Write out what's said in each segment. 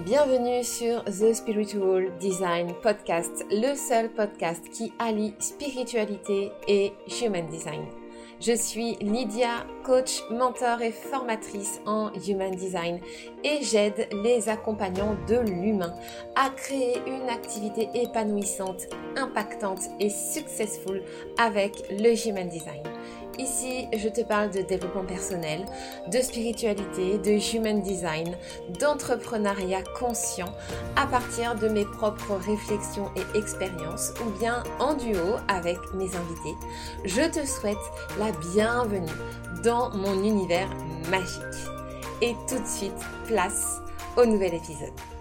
Bienvenue sur The Spiritual Design Podcast, le seul podcast qui allie spiritualité et human design. Je suis Lydia, coach, mentor et formatrice en Human Design et j'aide les accompagnants de l'humain à créer une activité épanouissante, impactante et successful avec le Human Design. Ici, je te parle de développement personnel, de spiritualité, de human design, d'entrepreneuriat conscient à partir de mes propres réflexions et expériences ou bien en duo avec mes invités. Je te souhaite la bienvenue dans mon univers magique. Et tout de suite, place au nouvel épisode.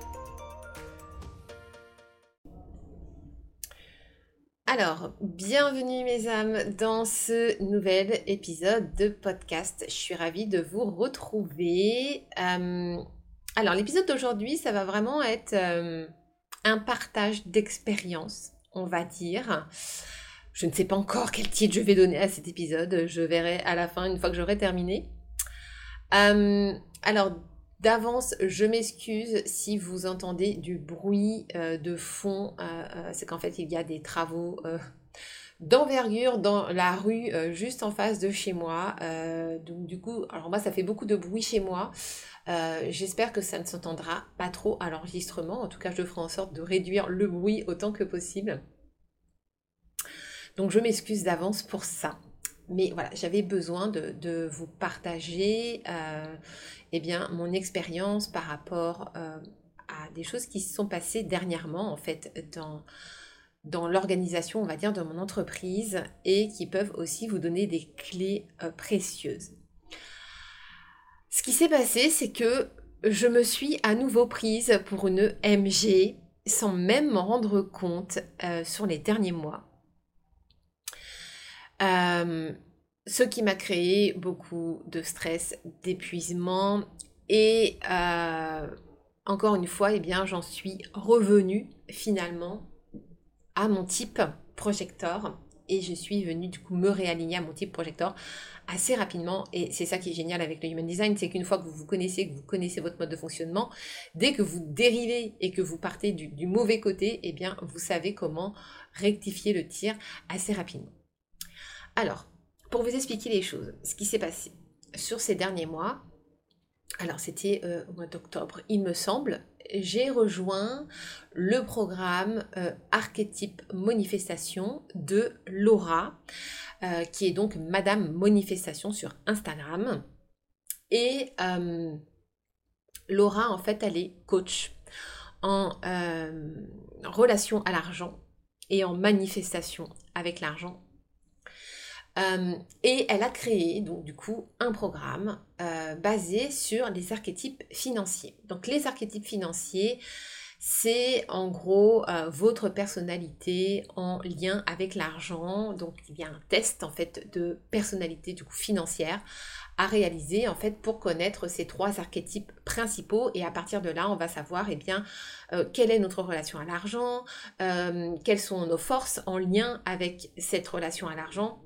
Alors, bienvenue mes âmes dans ce nouvel épisode de podcast. Je suis ravie de vous retrouver. Euh, alors, l'épisode d'aujourd'hui, ça va vraiment être euh, un partage d'expérience, on va dire. Je ne sais pas encore quel titre je vais donner à cet épisode. Je verrai à la fin, une fois que j'aurai terminé. Euh, alors, D'avance, je m'excuse si vous entendez du bruit euh, de fond. Euh, euh, c'est qu'en fait, il y a des travaux d'envergure dans la rue juste en face de chez moi. donc du coup, alors moi, ça fait beaucoup de bruit chez moi. J'espère que ça ne s'entendra pas trop à l'enregistrement. En tout cas, je ferai en sorte de réduire le bruit autant que possible. Donc je m'excuse d'avance pour ça mais voilà, j'avais besoin de, vous partager euh, eh bien, mon expérience par rapport euh, à des choses qui se sont passées dernièrement, en fait, dans, dans l'organisation, on va dire, de mon entreprise et qui peuvent aussi vous donner des clés euh, précieuses. Ce qui s'est passé, c'est que je me suis à nouveau prise pour une MG sans même m'en rendre compte sur les derniers mois. Ce qui m'a créé beaucoup de stress, d'épuisement et euh, encore une fois, eh bien, j'en suis revenue finalement à mon type projecteur et je suis venue du coup me réaligner à mon type projecteur assez rapidement et c'est ça qui est génial avec le human design c'est qu'une fois que vous vous connaissez que vous connaissez votre mode de fonctionnement dès que vous dérivez et que vous partez du, mauvais côté eh bien vous savez comment rectifier le tir assez rapidement. Alors, pour vous expliquer les choses, ce qui s'est passé sur ces derniers mois, alors c'était euh, au mois d'octobre, il me semble, j'ai rejoint le programme euh, Archétype Manifestation de Laura, euh, qui est donc Madame Manifestation sur Instagram. Et Laura, en fait, elle est coach en relation à l'argent et en manifestation avec l'argent euh, et elle a créé donc du coup un programme euh, basé sur les archétypes financiers. Donc les archétypes financiers, c'est en gros euh, votre personnalité en lien avec l'argent. Donc il y a un test en fait de personnalité du coup financière à réaliser en fait pour connaître ces trois archétypes principaux et à partir de là on va savoir eh bien quelle est notre relation à l'argent, quelles sont nos forces en lien avec cette relation à l'argent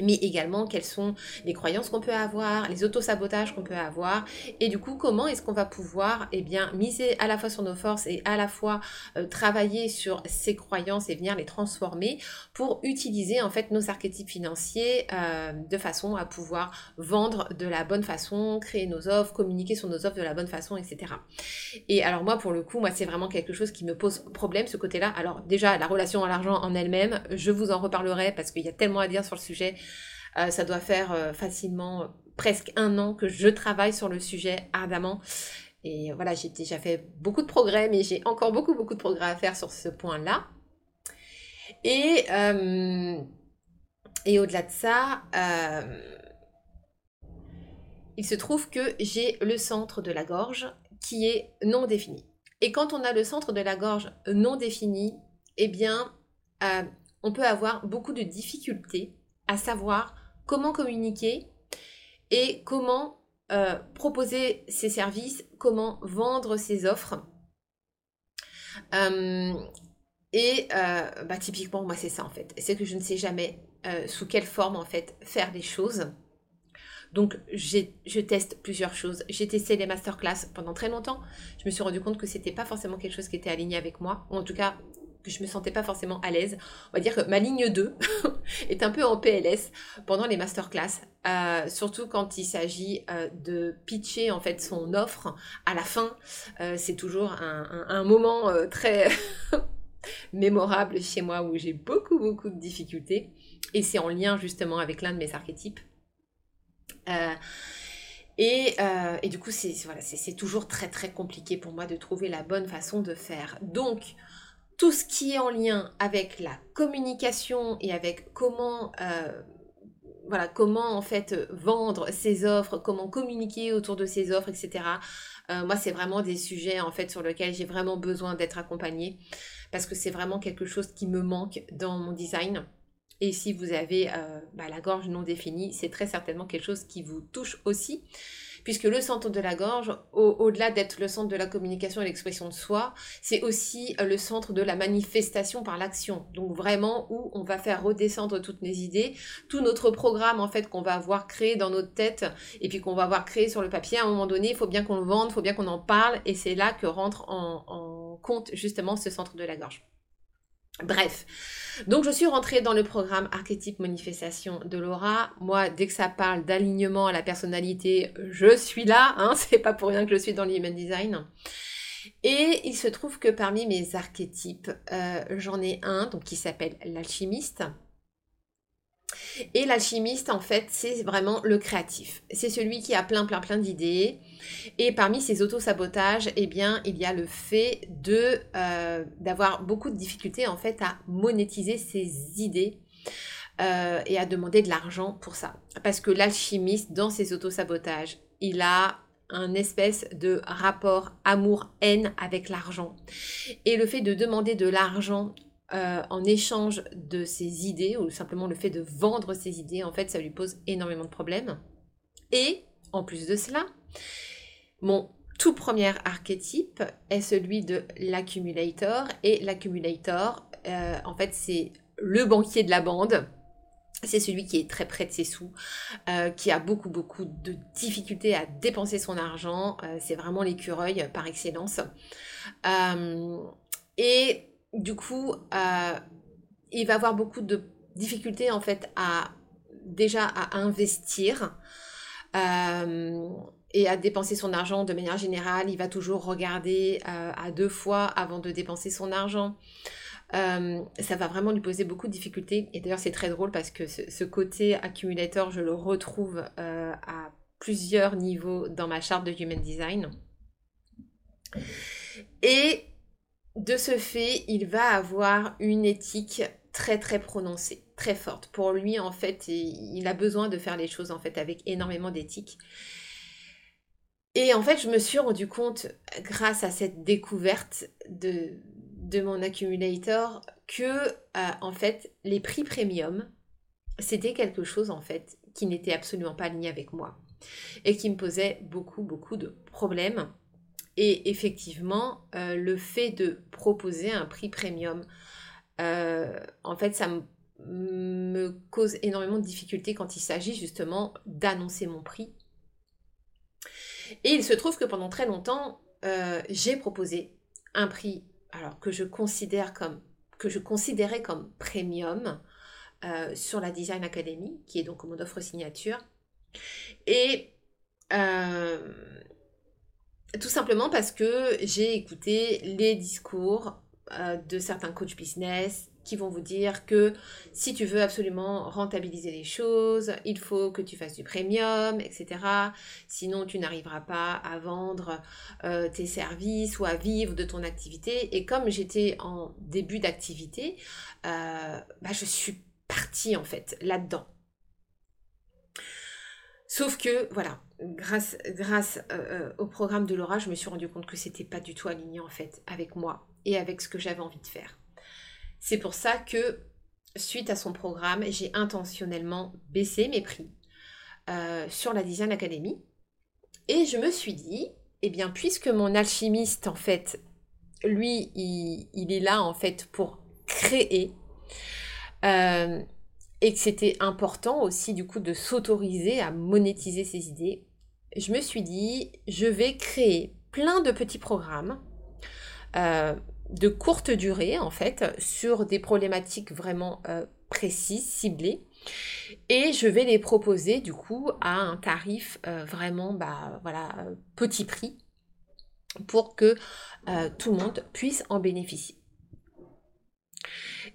mais également quelles sont les croyances qu'on peut avoir, les autosabotages qu'on peut avoir, et du coup comment est-ce qu'on va pouvoir eh bien miser à la fois sur nos forces et à la fois euh, travailler sur ces croyances et venir les transformer pour utiliser en fait nos archétypes financiers euh, de façon à pouvoir vendre de la bonne façon, créer nos offres, communiquer sur nos offres de la bonne façon, etc. Et alors moi pour le coup, moi c'est vraiment quelque chose qui me pose problème ce côté-là. Alors déjà la relation à l'argent en elle-même, je vous en reparlerai parce qu'il y a tellement à dire sur le sujet euh, ça doit faire euh, facilement euh, presque un an que je travaille sur le sujet ardemment. Et voilà, j'ai déjà fait beaucoup de progrès, mais j'ai encore beaucoup, beaucoup de progrès à faire sur ce point-là. Et, et au-delà de ça, il se trouve que j'ai le centre de la gorge qui est non défini. Et quand on a le centre de la gorge non défini, eh bien, on peut avoir beaucoup de difficultés à savoir comment communiquer et comment euh, proposer ses services, comment vendre ses offres. Euh, et euh, bah, typiquement, moi, c'est ça en fait. C'est que je ne sais jamais sous quelle forme en fait faire les choses. Donc je teste plusieurs choses. J'ai testé les masterclass pendant très longtemps. Je me suis rendu compte que c'était pas forcément quelque chose qui était aligné avec moi, ou en tout cas que je me sentais pas forcément à l'aise. On va dire que ma ligne 2 est un peu en PLS pendant les masterclass, euh, surtout quand il s'agit euh, de pitcher en fait son offre à la fin. Euh, c'est toujours un, moment très mémorable chez moi où j'ai beaucoup beaucoup de difficultés et c'est en lien justement avec l'un de mes archétypes. Et, et, du coup, c'est voilà, toujours très très compliqué pour moi de trouver la bonne façon de faire. Donc, tout ce qui est en lien avec la communication et avec comment, euh, voilà, comment en fait vendre ses offres, comment communiquer autour de ses offres, etc. Euh, moi, c'est vraiment des sujets en fait sur lesquels j'ai vraiment besoin d'être accompagnée parce que c'est vraiment quelque chose qui me manque dans mon design. Et si vous avez euh, bah, la gorge non définie, c'est très certainement quelque chose qui vous touche aussi puisque le centre de la gorge, au-delà d'être le centre de la communication et l'expression de soi, c'est aussi euh, le centre de la manifestation par l'action. Donc vraiment où on va faire redescendre toutes nos idées, tout notre programme en fait qu'on va avoir créé dans notre tête et puis qu'on va avoir créé sur le papier. À un moment donné, il faut bien qu'on le vende, il faut bien qu'on en parle et c'est là que rentre en compte justement ce centre de la gorge. Bref, donc je suis rentrée dans le programme archétype manifestation de Laura. Moi, dès que ça parle d'alignement à la personnalité, je suis là. Hein, c'est pas pour rien que je suis dans l'human design. Et il se trouve que parmi mes archétypes, euh, j'en ai un donc qui s'appelle l'alchimiste. Et l'alchimiste, en fait, c'est vraiment le créatif. C'est celui qui a plein, plein, plein d'idées. Et parmi ces autosabotages, eh bien, il y a le fait de euh, d'avoir beaucoup de difficultés, en fait, à monétiser ses idées. Euh, et à demander de l'argent pour ça. Parce que l'alchimiste, dans ses autosabotages, il a un espèce de rapport amour-haine avec l'argent. Et le fait de demander de l'argent euh, en échange de ses idées ou simplement le fait de vendre ses idées, en fait, ça lui pose énormément de problèmes. Et en plus de cela, mon tout premier archétype est celui de l'accumulator. Et l'accumulator, euh, en fait, c'est le banquier de la bande. C'est celui qui est très près de ses sous, euh, qui a beaucoup beaucoup de difficultés à dépenser son argent. c'est vraiment l'écureuil par excellence. et du coup, euh, il va avoir beaucoup de difficultés en fait à déjà à investir euh, et à dépenser son argent de manière générale. Il va toujours regarder euh, à deux fois avant de dépenser son argent. ça va vraiment lui poser beaucoup de difficultés. Et d'ailleurs, c'est très drôle parce que ce, ce, côté accumulateur, je le retrouve à plusieurs niveaux dans ma charte de Human Design. Et de ce fait, il va avoir une éthique très très prononcée, très forte. Pour lui, en fait, il a besoin de faire les choses en fait avec énormément d'éthique. Et en fait, je me suis rendu compte, grâce à cette découverte de, de mon accumulator, que euh, en fait, les prix premium, c'était quelque chose en fait qui n'était absolument pas aligné avec moi et qui me posait beaucoup beaucoup de problèmes et effectivement, euh, le fait de proposer un prix premium, euh, en fait, ça me cause énormément de difficultés quand il s'agit justement d'annoncer mon prix. Et il se trouve que pendant très longtemps, euh, j'ai proposé un prix que je considérais comme premium sur la Design Academy, qui est donc mon offre signature. Et tout simplement parce que j'ai écouté les discours euh, de certains coachs business qui vont vous dire que si tu veux absolument rentabiliser les choses, il faut que tu fasses du premium, etc. Sinon, tu n'arriveras pas à vendre euh, tes services ou à vivre de ton activité. Et comme j'étais en début d'activité, euh, bah, je suis partie en fait là-dedans. Sauf que, voilà, grâce, euh, au programme de Laura, je me suis rendu compte que c'était pas du tout aligné en fait avec moi et avec ce que j'avais envie de faire. C'est pour ça que, suite à son programme, j'ai intentionnellement baissé mes prix euh, sur la Design Academy. Et je me suis dit, eh bien, puisque mon alchimiste, en fait, lui, il, est là, en fait, pour créer, et que c'était important aussi du coup de s'autoriser à monétiser ses idées, je me suis dit, je vais créer plein de petits programmes euh, de courte durée en fait sur des problématiques vraiment euh, précises, ciblées. Et je vais les proposer du coup à un tarif euh, vraiment bah, voilà, petit prix pour que tout le monde puisse en bénéficier.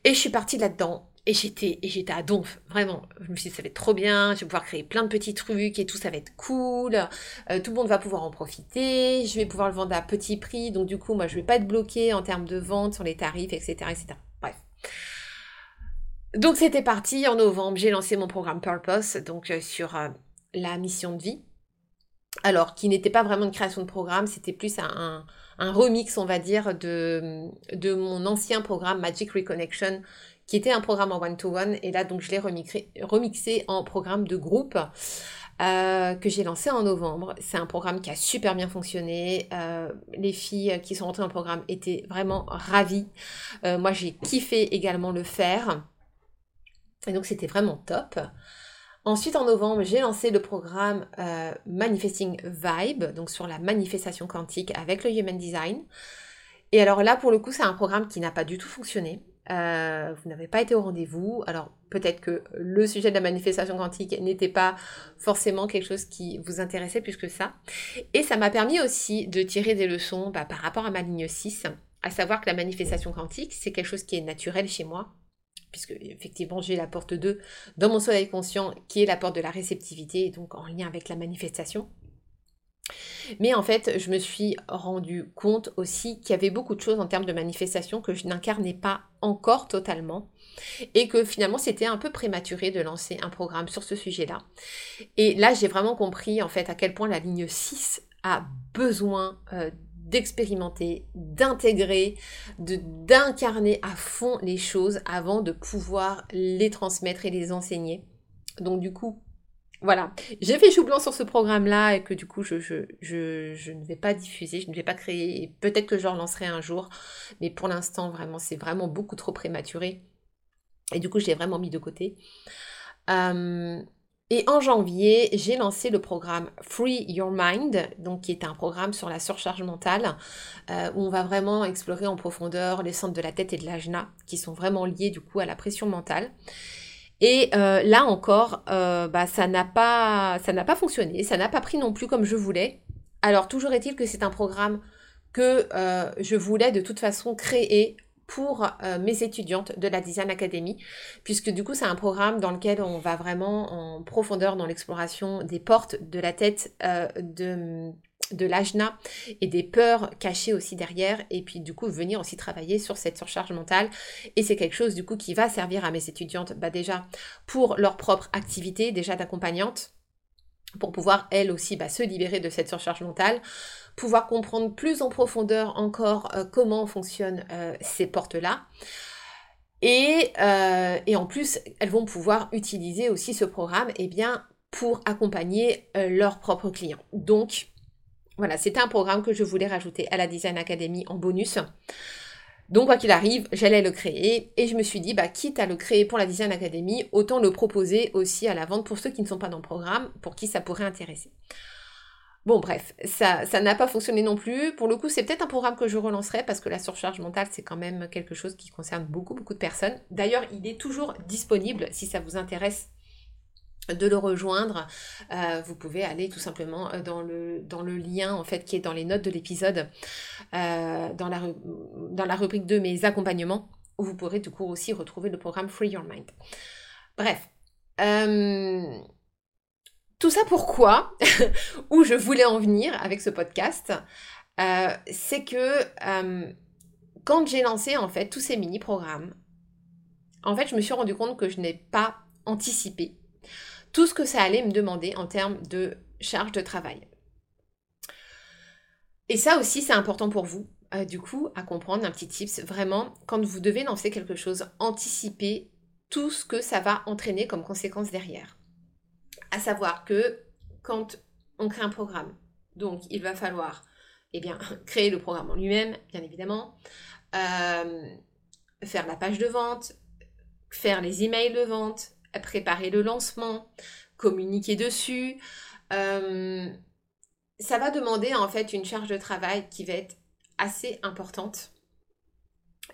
Et je suis partie là-dedans et j'étais, et j'étais à donf, vraiment. Je me suis dit, ça va être trop bien, je vais pouvoir créer plein de petits trucs et tout, ça va être cool. Euh, tout le monde va pouvoir en profiter. Je vais pouvoir le vendre à petit prix. Donc, du coup, moi, je vais pas être bloquée en termes de vente sur les tarifs, etc., etc. Bref. Donc, c'était parti. En novembre, j'ai lancé mon programme Purpose, donc euh, sur euh, la mission de vie. Alors, qui n'était pas vraiment une création de programme, c'était plus un, un remix, on va dire, de, de mon ancien programme Magic Reconnection qui était un programme en one-to-one. et là, donc, je l'ai remixé, en programme de groupe. Euh, que j'ai lancé en novembre. C'est un programme qui a super bien fonctionné. Euh, les filles qui sont rentrées dans le programme étaient vraiment ravies. Euh, moi, j'ai kiffé également le faire. Et donc, c'était vraiment top. Ensuite, en novembre, j'ai lancé le programme Manifesting Vibe, donc sur la manifestation quantique avec le Human Design. Et alors là, pour le coup, c'est un programme qui n'a pas du tout fonctionné. Euh, vous n'avez pas été au rendez-vous. Alors peut-être que le sujet de la manifestation quantique n'était pas forcément quelque chose qui vous intéressait plus que ça. Et ça m'a permis aussi de tirer des leçons bah, par rapport à ma ligne 6, à savoir que la manifestation quantique, c'est quelque chose qui est naturel chez moi. Puisque effectivement j'ai la porte 2 dans mon soleil conscient qui est la porte de la réceptivité et donc en lien avec la manifestation. Mais en fait, je me suis rendu compte aussi qu'il y avait beaucoup de choses en termes de manifestation que je n'incarnais pas encore totalement et que finalement c'était un peu prématuré de lancer un programme sur ce sujet-là. Et là, j'ai vraiment compris en fait à quel point la ligne 6 a besoin euh, d'expérimenter, d'intégrer, d'incarner à fond les choses avant de pouvoir les transmettre et les enseigner. Donc du coup, voilà, j'ai fait chou blanc sur ce programme-là et que du coup je, ne vais pas diffuser, je ne vais pas créer, peut-être que je relancerai un jour, mais pour l'instant vraiment c'est vraiment beaucoup trop prématuré et du coup je l'ai vraiment mis de côté. Euh, et en janvier, j'ai lancé le programme Free Your Mind, donc qui est un programme sur la surcharge mentale, euh, où on va vraiment explorer en profondeur les centres de la tête et de l'ajna, qui sont vraiment liés du coup à la pression mentale. Et euh, là encore, euh, bah, ça n'a pas, ça n'a pas fonctionné, ça n'a pas pris non plus comme je voulais. Alors toujours est-il que c'est un programme que euh, je voulais de toute façon créer pour mes étudiantes de la Design Academy, puisque du coup c'est un programme dans lequel on va vraiment en profondeur dans l'exploration des portes de la tête de, de l'ajna et des peurs cachées aussi derrière et puis du coup venir aussi travailler sur cette surcharge mentale. Et c'est quelque chose du coup qui va servir à mes étudiantes bah déjà pour leur propre activité déjà d'accompagnante pour pouvoir elles aussi bah, se libérer de cette surcharge mentale pouvoir comprendre plus en profondeur encore euh, comment fonctionnent euh, ces portes là et, euh, et, en plus elles vont pouvoir utiliser aussi ce programme et eh bien pour accompagner leurs propres clients. Donc voilà, c'était un programme que je voulais rajouter à la Design Academy en bonus. Donc quoi qu'il arrive, j'allais le créer et je me suis dit, bah, quitte à le créer pour la Design Academy, autant le proposer aussi à la vente pour ceux qui ne sont pas dans le programme, pour qui ça pourrait intéresser. Bon bref, ça ça n'a pas fonctionné non plus. Pour le coup, c'est peut-être un programme que je relancerai parce que la surcharge mentale, c'est quand même quelque chose qui concerne beaucoup beaucoup de personnes. D'ailleurs, il est toujours disponible si ça vous intéresse de le rejoindre, euh, vous pouvez aller tout simplement euh, dans le, lien en fait qui est dans les notes de l'épisode, euh, dans, la, dans la rubrique de mes accompagnements, où vous pourrez du coup aussi retrouver le programme Free Your Mind. Bref. tout ça pourquoi, où je voulais en venir avec ce podcast, c'est que quand j'ai lancé en fait tous ces mini-programmes, en fait je me suis rendu compte que je n'ai pas anticipé tout ce que ça allait me demander en termes de charge de travail. Et ça aussi, c'est important pour vous, euh, du coup, à comprendre un petit tips. Vraiment, quand vous devez lancer quelque chose, anticipez tout ce que ça va entraîner comme conséquence derrière. À savoir que quand on crée un programme, donc il va falloir eh bien, créer le programme en lui-même, bien évidemment, euh, faire la page de vente, faire les emails de vente, préparer le lancement, communiquer dessus. Euh, ça va demander en fait une charge de travail qui va être assez importante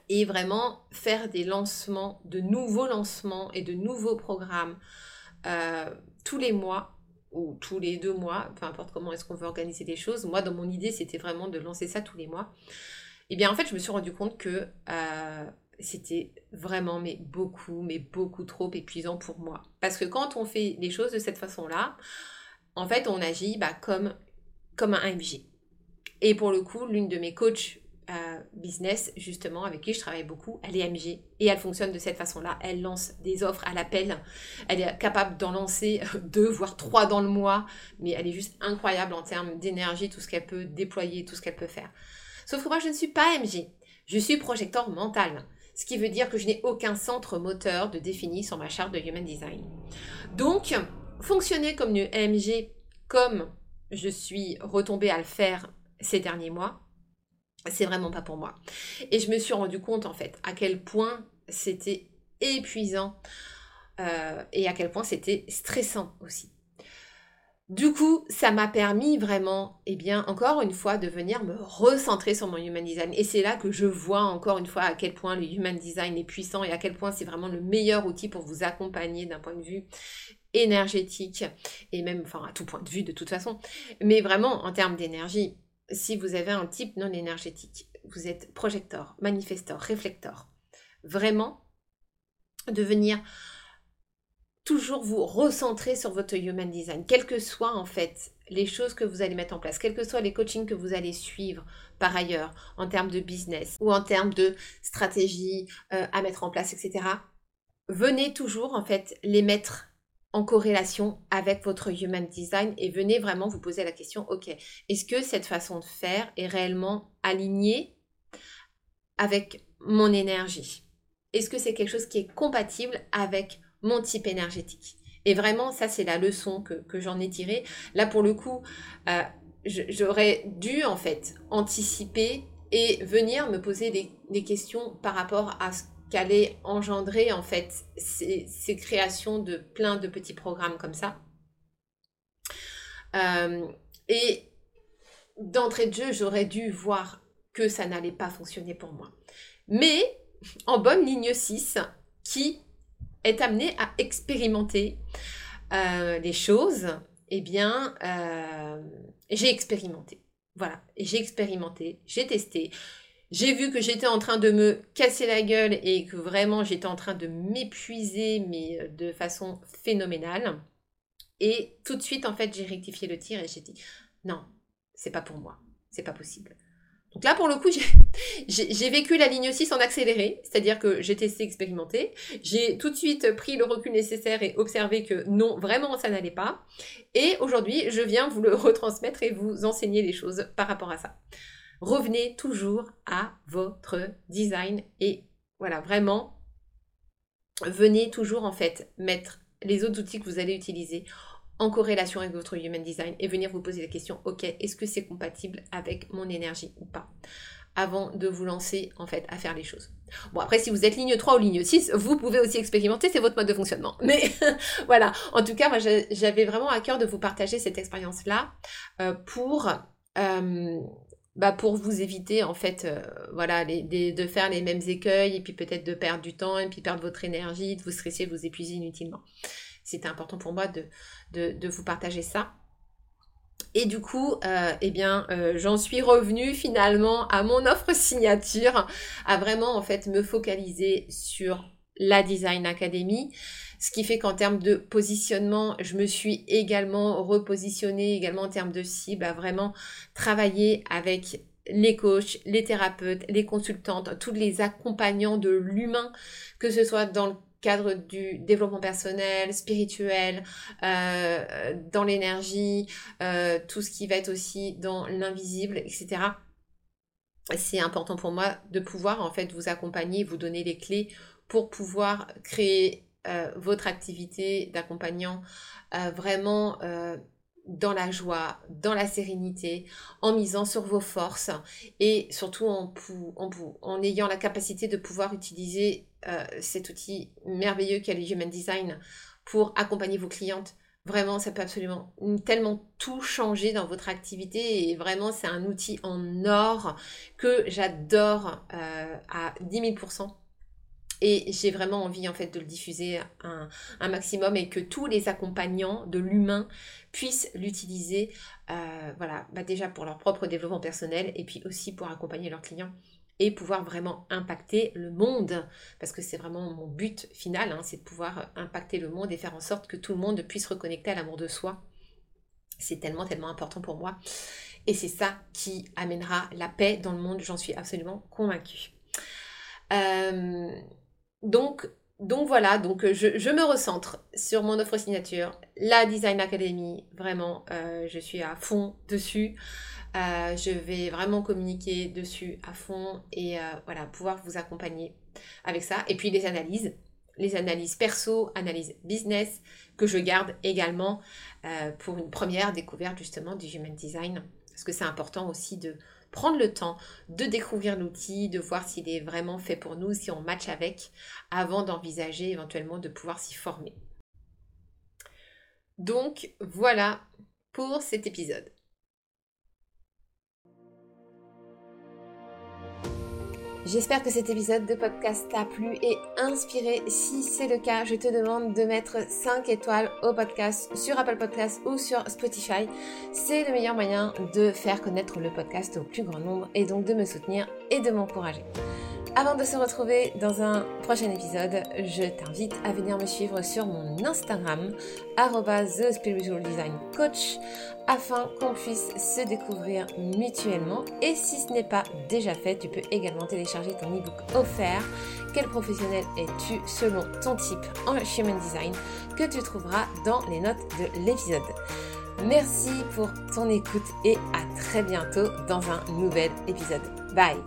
et vraiment faire des lancements, de nouveaux lancements et de nouveaux programmes euh, tous les mois ou tous les deux mois, peu importe comment est-ce qu'on veut organiser les choses. Moi, dans mon idée, c'était vraiment de lancer ça tous les mois. Et eh bien, en fait, je me suis rendu compte que euh, c'était vraiment, mais beaucoup, mais beaucoup trop épuisant pour moi. Parce que quand on fait les choses de cette façon-là, en fait, on agit bah, comme, un MJ. Et pour le coup, l'une de mes coachs euh, business, justement, avec qui je travaille beaucoup, elle est MG et elle fonctionne de cette façon-là. Elle lance des offres à l'appel. Elle est capable d'en lancer deux, voire trois dans le mois, mais elle est juste incroyable en termes d'énergie, tout ce qu'elle peut déployer, tout ce qu'elle peut faire. Sauf que moi, je ne suis pas MG. Je suis projecteur mental. Ce qui veut dire que je n'ai aucun centre moteur de défini sur ma charte de Human Design. Donc, fonctionner comme une MG, comme je suis retombée à le faire ces derniers mois, c'est vraiment pas pour moi. Et je me suis rendu compte en fait à quel point c'était épuisant euh, et à quel point c'était stressant aussi. Du coup, ça m'a permis vraiment, eh bien, encore une fois, de venir me recentrer sur mon human design. Et c'est là que je vois encore une fois à quel point le human design est puissant et à quel point c'est vraiment le meilleur outil pour vous accompagner d'un point de vue énergétique et même, enfin, à tout point de vue de toute façon. Mais vraiment, en termes d'énergie, si vous avez un type non énergétique, vous êtes projecteur, manifesteur, réflecteur, vraiment de venir toujours vous recentrer sur votre human design, quelles que soient en fait les choses que vous allez mettre en place, quels que soient les coachings que vous allez suivre par ailleurs en termes de business ou en termes de stratégie euh, à mettre en place, etc. Venez toujours en fait les mettre en corrélation avec votre human design et venez vraiment vous poser la question, ok, est-ce que cette façon de faire est réellement alignée avec mon énergie? Est-ce que c'est quelque chose qui est compatible avec mon type énergétique Et vraiment, ça c'est la leçon que, j'en ai tirée. Là, pour le coup, euh, j'aurais dû en fait anticiper et venir me poser des, questions par rapport à ce qu'allait engendrer en fait ces, créations de plein de petits programmes comme ça. Euh, et d'entrée de jeu, j'aurais dû voir que ça n'allait pas fonctionner pour moi. Mais en bonne ligne 6, qui est amené à expérimenter euh, les choses, eh bien, euh, j'ai expérimenté. Voilà, j'ai expérimenté, j'ai testé, j'ai vu que j'étais en train de me casser la gueule et que vraiment j'étais en train de m'épuiser, mais euh, de façon phénoménale. Et tout de suite, en fait, j'ai rectifié le tir et j'ai dit non, c'est pas pour moi, c'est pas possible. Donc là, pour le coup, j'ai vécu la ligne 6 en accéléré, c'est-à-dire que j'ai testé, expérimenté. J'ai tout de suite pris le recul nécessaire et observé que non, vraiment, ça n'allait pas. Et aujourd'hui, je viens vous le retransmettre et vous enseigner les choses par rapport à ça revenez toujours à votre design et voilà, vraiment, venez toujours en fait mettre les autres outils que vous allez utiliser en corrélation avec votre human design et venir vous poser la question, ok, est-ce que c'est compatible avec mon énergie ou pas? Avant de vous lancer en fait à faire les choses. Bon après si vous êtes ligne 3 ou ligne 6, vous pouvez aussi expérimenter, c'est votre mode de fonctionnement. Mais voilà, en tout cas moi j'avais vraiment à cœur de vous partager cette expérience là euh, pour euh, bah pour vous éviter en fait euh, voilà de faire les mêmes écueils et puis peut-être de perdre du temps et puis perdre votre énergie, de vous stresser, de vous épuiser inutilement. C'était important pour moi de, de, vous partager ça. Et du coup, euh, eh bien, euh, j'en suis revenue finalement à mon offre signature, à vraiment en fait me focaliser sur la Design Academy. Ce qui fait qu'en termes de positionnement, je me suis également repositionnée, également en termes de cible, à vraiment travailler avec les coachs, les thérapeutes, les consultantes, tous les accompagnants de l'humain, que ce soit dans le cadre du développement personnel, spirituel, euh, dans l'énergie, euh, tout ce qui va être aussi dans l'invisible, etc. C'est important pour moi de pouvoir en fait vous accompagner, vous donner les clés pour pouvoir créer euh, votre activité d'accompagnant vraiment dans la joie, dans la sérénité, en misant sur vos forces et surtout en, ayant la capacité de pouvoir utiliser euh, cet outil merveilleux qu'est le Human Design pour accompagner vos clientes. Vraiment, ça peut absolument tellement tout changer dans votre activité et vraiment, c'est un outil en or que j'adore euh, à 10 000 et j'ai vraiment envie en fait de le diffuser un, un maximum et que tous les accompagnants de l'humain puissent l'utiliser, euh, voilà, bah déjà pour leur propre développement personnel et puis aussi pour accompagner leurs clients et pouvoir vraiment impacter le monde, parce que c'est vraiment mon but final, hein, c'est de pouvoir impacter le monde et faire en sorte que tout le monde puisse reconnecter à l'amour de soi. C'est tellement, tellement important pour moi. Et c'est ça qui amènera la paix dans le monde, j'en suis absolument convaincue. Euh, donc, donc voilà, donc euh, je, me recentre sur mon offre signature, la Design Academy, vraiment, euh, je suis à fond dessus. Euh, je vais vraiment communiquer dessus à fond et voilà, pouvoir vous accompagner avec ça. Et puis les analyses, les analyses perso, analyses business, que je garde également pour une première découverte justement du Human Design. Parce que c'est important aussi de prendre le temps de découvrir l'outil, de voir s'il est vraiment fait pour nous, si on match avec, avant d'envisager éventuellement de pouvoir s'y former. Donc voilà pour cet épisode. J'espère que cet épisode de podcast t'a plu et inspiré. Si c'est le cas, je te demande de mettre 5 étoiles au podcast sur Apple Podcasts ou sur Spotify. C'est le meilleur moyen de faire connaître le podcast au plus grand nombre et donc de me soutenir et de m'encourager. Avant de se retrouver dans un prochain épisode, je t'invite à venir me suivre sur mon Instagram, The Spiritual Design Coach, afin qu'on puisse se découvrir mutuellement. Et si ce n'est pas déjà fait, tu peux également télécharger ton ebook offert Quel professionnel es-tu selon ton type en Human Design que tu trouveras dans les notes de l'épisode. Merci pour ton écoute et à très bientôt dans un nouvel épisode. Bye